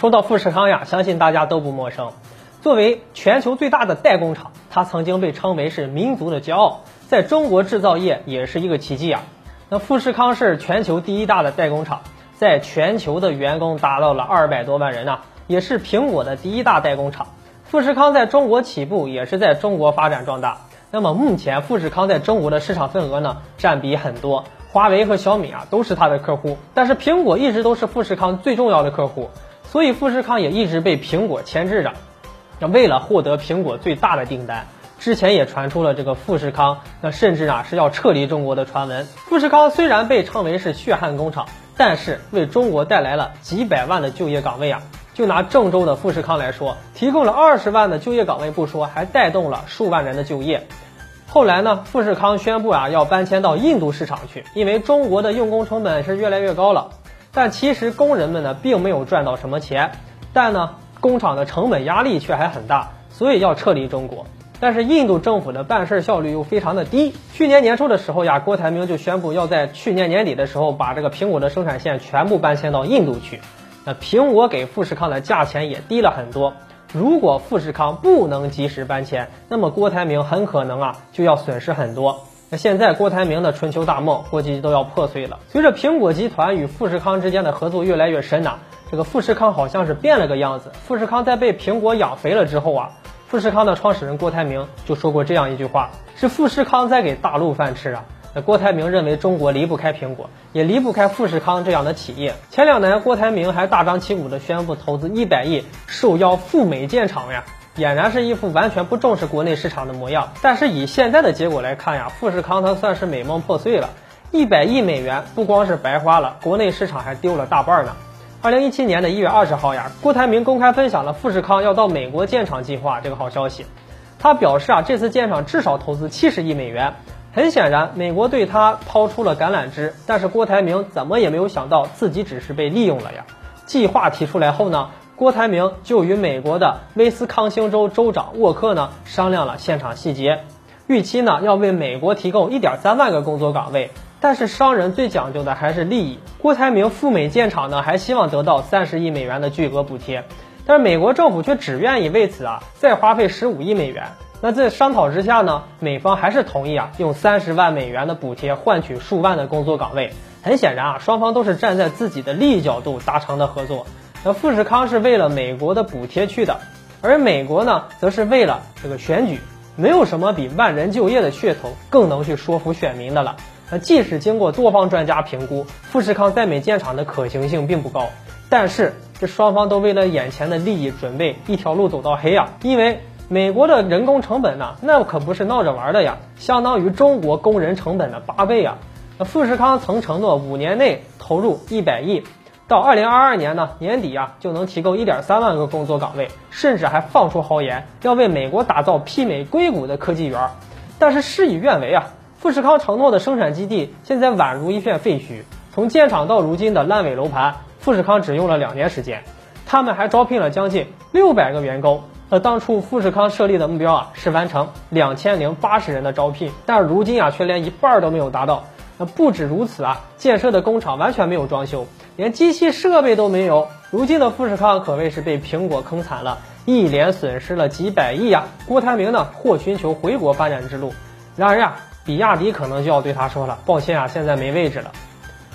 说到富士康呀，相信大家都不陌生。作为全球最大的代工厂，它曾经被称为是民族的骄傲，在中国制造业也是一个奇迹啊。那富士康是全球第一大的代工厂，在全球的员工达到了二百多万人呐，也是苹果的第一大代工厂。富士康在中国起步，也是在中国发展壮大。那么目前富士康在中国的市场份额呢，占比很多，华为和小米啊都是它的客户，但是苹果一直都是富士康最重要的客户，所以富士康也一直被苹果牵制着。那为了获得苹果最大的订单，之前也传出了这个富士康，那甚至啊是要撤离中国的传闻。富士康虽然被称为是血汗工厂，但是为中国带来了几百万的就业岗位啊。就拿郑州的富士康来说，提供了二十万的就业岗位不说，还带动了数万人的就业。后来呢，富士康宣布啊要搬迁到印度市场去，因为中国的用工成本是越来越高了。但其实工人们呢并没有赚到什么钱，但呢。工厂的成本压力却还很大，所以要撤离中国。但是印度政府的办事效率又非常的低。去年年初的时候呀，郭台铭就宣布要在去年年底的时候把这个苹果的生产线全部搬迁到印度去。那苹果给富士康的价钱也低了很多。如果富士康不能及时搬迁，那么郭台铭很可能啊就要损失很多。那现在郭台铭的春秋大梦估计都要破碎了。随着苹果集团与富士康之间的合作越来越深呐。这个富士康好像是变了个样子。富士康在被苹果养肥了之后啊，富士康的创始人郭台铭就说过这样一句话：是富士康在给大陆饭吃啊。那郭台铭认为中国离不开苹果，也离不开富士康这样的企业。前两年郭台铭还大张旗鼓地宣布投资一百亿，受邀赴美建厂呀，俨然是一副完全不重视国内市场的模样。但是以现在的结果来看呀，富士康它算是美梦破碎了。一百亿美元不光是白花了，国内市场还丢了大半呢。二零一七年的一月二十号呀，郭台铭公开分享了富士康要到美国建厂计划这个好消息。他表示啊，这次建厂至少投资七十亿美元。很显然，美国对他抛出了橄榄枝，但是郭台铭怎么也没有想到自己只是被利用了呀。计划提出来后呢，郭台铭就与美国的威斯康星州州长沃克呢商量了现场细节，预期呢要为美国提供一点三万个工作岗位。但是商人最讲究的还是利益。郭台铭赴美建厂呢，还希望得到三十亿美元的巨额补贴，但是美国政府却只愿意为此啊再花费十五亿美元。那在商讨之下呢，美方还是同意啊用三十万美元的补贴换取数万的工作岗位。很显然啊，双方都是站在自己的利益角度达成的合作。那富士康是为了美国的补贴去的，而美国呢，则是为了这个选举。没有什么比万人就业的噱头更能去说服选民的了。那即使经过多方专家评估，富士康在美建厂的可行性并不高，但是这双方都为了眼前的利益准备一条路走到黑呀。因为美国的人工成本呢，那可不是闹着玩的呀，相当于中国工人成本的八倍啊。那富士康曾承诺五年内投入一百亿，到二零二二年呢年底啊就能提供一点三万个工作岗位，甚至还放出豪言要为美国打造媲美硅谷的科技园。但是事与愿违啊。富士康承诺的生产基地现在宛如一片废墟，从建厂到如今的烂尾楼盘，富士康只用了两年时间。他们还招聘了将近六百个员工。那当初富士康设立的目标啊是完成两千零八十人的招聘，但是如今啊却连一半都没有达到。那不止如此啊，建设的工厂完全没有装修，连机器设备都没有。如今的富士康可谓是被苹果坑惨了，一连损失了几百亿呀。郭台铭呢或寻求回国发展之路，然而呀。比亚迪可能就要对他说了：“抱歉啊，现在没位置了。”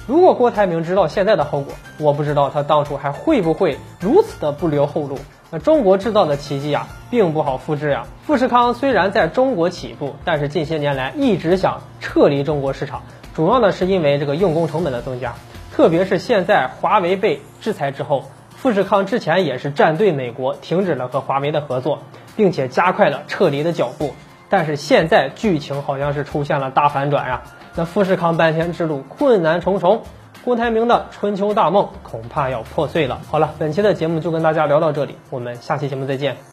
如果郭台铭知道现在的后果，我不知道他当初还会不会如此的不留后路。那中国制造的奇迹啊，并不好复制呀。富士康虽然在中国起步，但是近些年来一直想撤离中国市场，主要呢是因为这个用工成本的增加。特别是现在华为被制裁之后，富士康之前也是站队美国，停止了和华为的合作，并且加快了撤离的脚步。但是现在剧情好像是出现了大反转呀，那富士康搬迁之路困难重重，郭台铭的春秋大梦恐怕要破碎了。好了，本期的节目就跟大家聊到这里，我们下期节目再见。